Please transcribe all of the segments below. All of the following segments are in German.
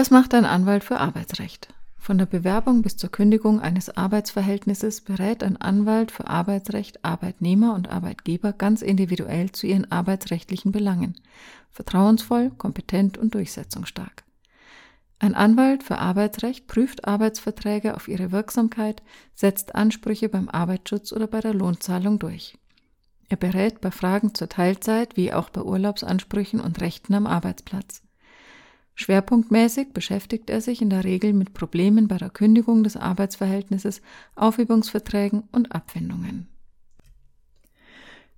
Was macht ein Anwalt für Arbeitsrecht? Von der Bewerbung bis zur Kündigung eines Arbeitsverhältnisses berät ein Anwalt für Arbeitsrecht Arbeitnehmer und Arbeitgeber ganz individuell zu ihren arbeitsrechtlichen Belangen, vertrauensvoll, kompetent und durchsetzungsstark. Ein Anwalt für Arbeitsrecht prüft Arbeitsverträge auf ihre Wirksamkeit, setzt Ansprüche beim Arbeitsschutz oder bei der Lohnzahlung durch. Er berät bei Fragen zur Teilzeit wie auch bei Urlaubsansprüchen und Rechten am Arbeitsplatz. Schwerpunktmäßig beschäftigt er sich in der Regel mit Problemen bei der Kündigung des Arbeitsverhältnisses, Aufhebungsverträgen und Abfindungen.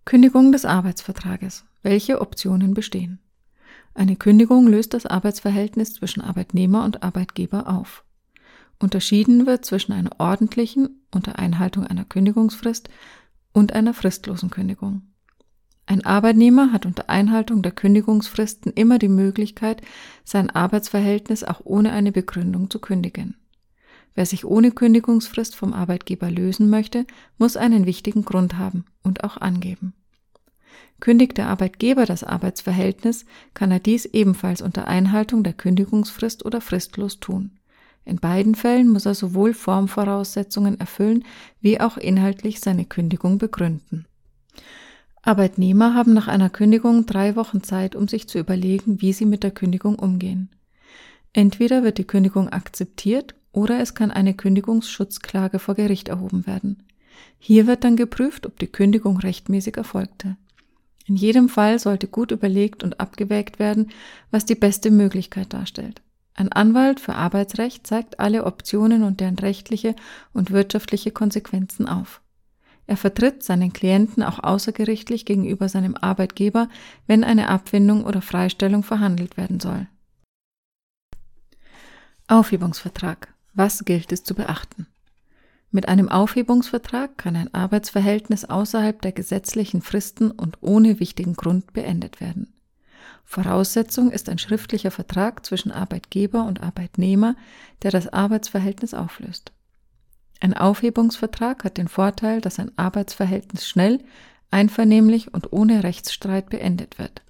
Kündigung des Arbeitsvertrages. Welche Optionen bestehen? Eine Kündigung löst das Arbeitsverhältnis zwischen Arbeitnehmer und Arbeitgeber auf. Unterschieden wird zwischen einer ordentlichen unter Einhaltung einer Kündigungsfrist und einer fristlosen Kündigung. Ein Arbeitnehmer hat unter Einhaltung der Kündigungsfristen immer die Möglichkeit, sein Arbeitsverhältnis auch ohne eine Begründung zu kündigen. Wer sich ohne Kündigungsfrist vom Arbeitgeber lösen möchte, muss einen wichtigen Grund haben und auch angeben. Kündigt der Arbeitgeber das Arbeitsverhältnis, kann er dies ebenfalls unter Einhaltung der Kündigungsfrist oder fristlos tun. In beiden Fällen muss er sowohl Formvoraussetzungen erfüllen wie auch inhaltlich seine Kündigung begründen. Arbeitnehmer haben nach einer Kündigung drei Wochen Zeit, um sich zu überlegen, wie sie mit der Kündigung umgehen. Entweder wird die Kündigung akzeptiert oder es kann eine Kündigungsschutzklage vor Gericht erhoben werden. Hier wird dann geprüft, ob die Kündigung rechtmäßig erfolgte. In jedem Fall sollte gut überlegt und abgewägt werden, was die beste Möglichkeit darstellt. Ein Anwalt für Arbeitsrecht zeigt alle Optionen und deren rechtliche und wirtschaftliche Konsequenzen auf. Er vertritt seinen Klienten auch außergerichtlich gegenüber seinem Arbeitgeber, wenn eine Abfindung oder Freistellung verhandelt werden soll. Aufhebungsvertrag. Was gilt es zu beachten? Mit einem Aufhebungsvertrag kann ein Arbeitsverhältnis außerhalb der gesetzlichen Fristen und ohne wichtigen Grund beendet werden. Voraussetzung ist ein schriftlicher Vertrag zwischen Arbeitgeber und Arbeitnehmer, der das Arbeitsverhältnis auflöst. Ein Aufhebungsvertrag hat den Vorteil, dass ein Arbeitsverhältnis schnell, einvernehmlich und ohne Rechtsstreit beendet wird.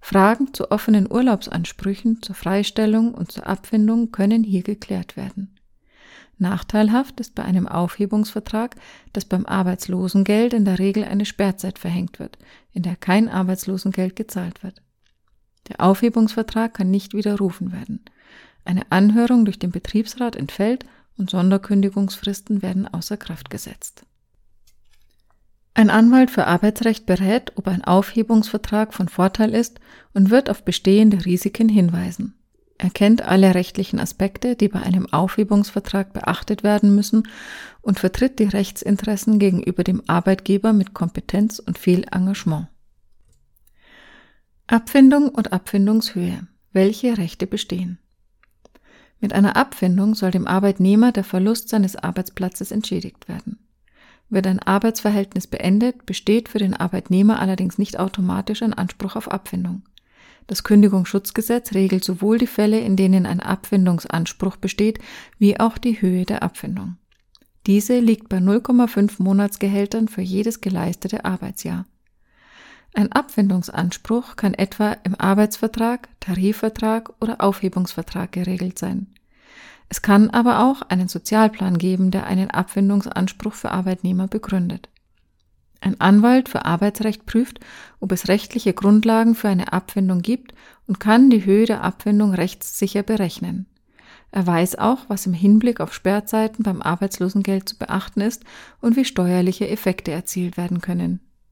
Fragen zu offenen Urlaubsansprüchen, zur Freistellung und zur Abfindung können hier geklärt werden. Nachteilhaft ist bei einem Aufhebungsvertrag, dass beim Arbeitslosengeld in der Regel eine Sperrzeit verhängt wird, in der kein Arbeitslosengeld gezahlt wird. Der Aufhebungsvertrag kann nicht widerrufen werden. Eine Anhörung durch den Betriebsrat entfällt und Sonderkündigungsfristen werden außer Kraft gesetzt. Ein Anwalt für Arbeitsrecht berät, ob ein Aufhebungsvertrag von Vorteil ist und wird auf bestehende Risiken hinweisen. Er kennt alle rechtlichen Aspekte, die bei einem Aufhebungsvertrag beachtet werden müssen und vertritt die Rechtsinteressen gegenüber dem Arbeitgeber mit Kompetenz und viel Engagement. Abfindung und Abfindungshöhe. Welche Rechte bestehen? Mit einer Abfindung soll dem Arbeitnehmer der Verlust seines Arbeitsplatzes entschädigt werden. Wird ein Arbeitsverhältnis beendet, besteht für den Arbeitnehmer allerdings nicht automatisch ein Anspruch auf Abfindung. Das Kündigungsschutzgesetz regelt sowohl die Fälle, in denen ein Abfindungsanspruch besteht, wie auch die Höhe der Abfindung. Diese liegt bei 0,5 Monatsgehältern für jedes geleistete Arbeitsjahr. Ein Abfindungsanspruch kann etwa im Arbeitsvertrag, Tarifvertrag oder Aufhebungsvertrag geregelt sein. Es kann aber auch einen Sozialplan geben, der einen Abfindungsanspruch für Arbeitnehmer begründet. Ein Anwalt für Arbeitsrecht prüft, ob es rechtliche Grundlagen für eine Abfindung gibt und kann die Höhe der Abfindung rechtssicher berechnen. Er weiß auch, was im Hinblick auf Sperrzeiten beim Arbeitslosengeld zu beachten ist und wie steuerliche Effekte erzielt werden können.